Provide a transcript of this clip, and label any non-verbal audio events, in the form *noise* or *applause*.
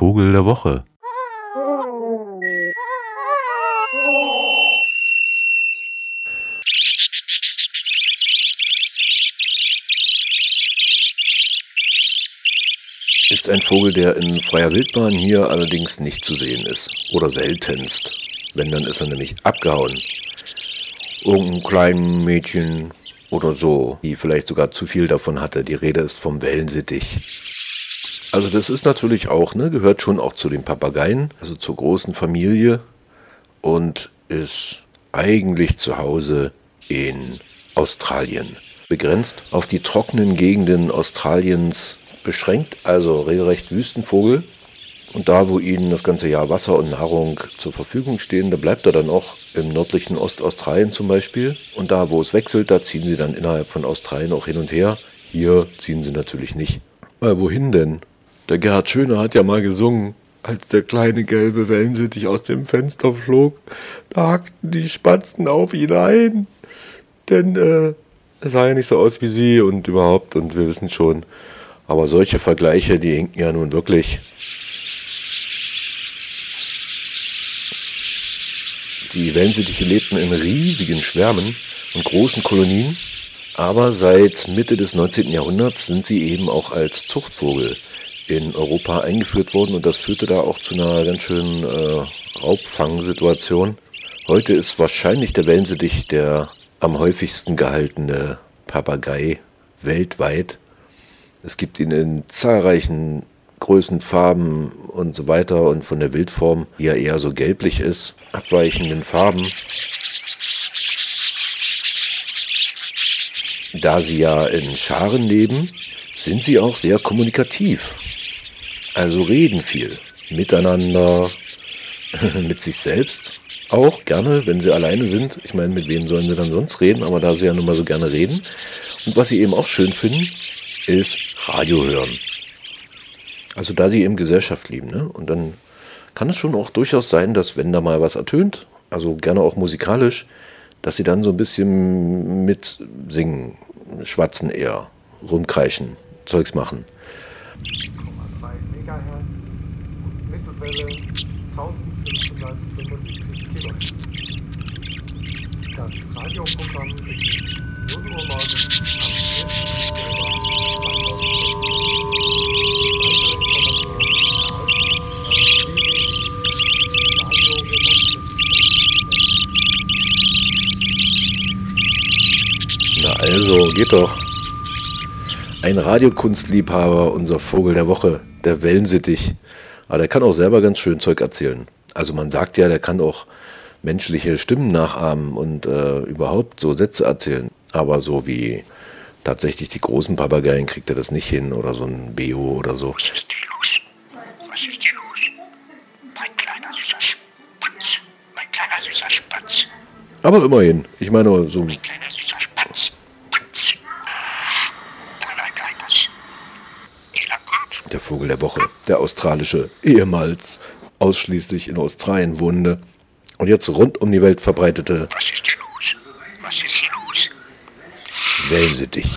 Vogel der Woche. Ist ein Vogel, der in freier Wildbahn hier allerdings nicht zu sehen ist. Oder seltenst. Wenn, dann ist er nämlich abgehauen. Irgendein kleines Mädchen oder so, die vielleicht sogar zu viel davon hatte. Die Rede ist vom Wellensittich. Also das ist natürlich auch, ne, gehört schon auch zu den Papageien, also zur großen Familie und ist eigentlich zu Hause in Australien. Begrenzt auf die trockenen Gegenden Australiens beschränkt, also regelrecht Wüstenvogel. Und da, wo ihnen das ganze Jahr Wasser und Nahrung zur Verfügung stehen, da bleibt er dann auch im nördlichen Ostaustralien zum Beispiel. Und da, wo es wechselt, da ziehen sie dann innerhalb von Australien auch hin und her. Hier ziehen sie natürlich nicht. Äh, wohin denn? Der Gerhard Schöner hat ja mal gesungen, als der kleine gelbe Wellensittich aus dem Fenster flog, da hackten die Spatzen auf ihn ein. Denn äh, er sah ja nicht so aus wie sie und überhaupt, und wir wissen schon. Aber solche Vergleiche, die hinken ja nun wirklich. Die Wellensittiche lebten in riesigen Schwärmen und großen Kolonien, aber seit Mitte des 19. Jahrhunderts sind sie eben auch als Zuchtvogel in Europa eingeführt worden und das führte da auch zu einer ganz schönen äh, Raubfangsituation. Heute ist wahrscheinlich der Wellensittich der am häufigsten gehaltene Papagei weltweit. Es gibt ihn in zahlreichen Größen, Farben und so weiter und von der Wildform, die ja eher so gelblich ist, abweichenden Farben. Da sie ja in Scharen leben, sind sie auch sehr kommunikativ. Also reden viel. Miteinander, *laughs* mit sich selbst auch gerne, wenn sie alleine sind. Ich meine, mit wem sollen sie dann sonst reden? Aber da sie ja nun mal so gerne reden. Und was sie eben auch schön finden, ist Radio hören. Also da sie eben Gesellschaft lieben. Ne? Und dann kann es schon auch durchaus sein, dass wenn da mal was ertönt, also gerne auch musikalisch, dass sie dann so ein bisschen mit singen, schwatzen eher, rumkreischen, Zeugs machen. Mittelwelle 1575 Kilohertz. Das Radioprogramm beginnt 0 Uhr morgens am 1. Oktober 2016. Weitere Informationen erhalten unter www.radioremonte.net. Na also, geht doch. Ein Radiokunstliebhaber, unser Vogel der Woche, der Wellensittich. Aber der kann auch selber ganz schön Zeug erzählen. Also man sagt ja, der kann auch menschliche Stimmen nachahmen und äh, überhaupt so Sätze erzählen. Aber so wie tatsächlich die großen Papageien kriegt er das nicht hin oder so ein Beo oder so. Was ist los? Was ist los? Mein kleiner süßer Spatz. Mein kleiner süßer Spatz. Aber immerhin, ich meine, so Mein kleiner süßer Spatz. Spatz. Nein, nein, nein, das. Jeder kommt. Der Vogel der Woche, der australische, ehemals ausschließlich in Australien wohnende und jetzt rund um die Welt verbreitete Was ist los? Was ist los? Wellensittich.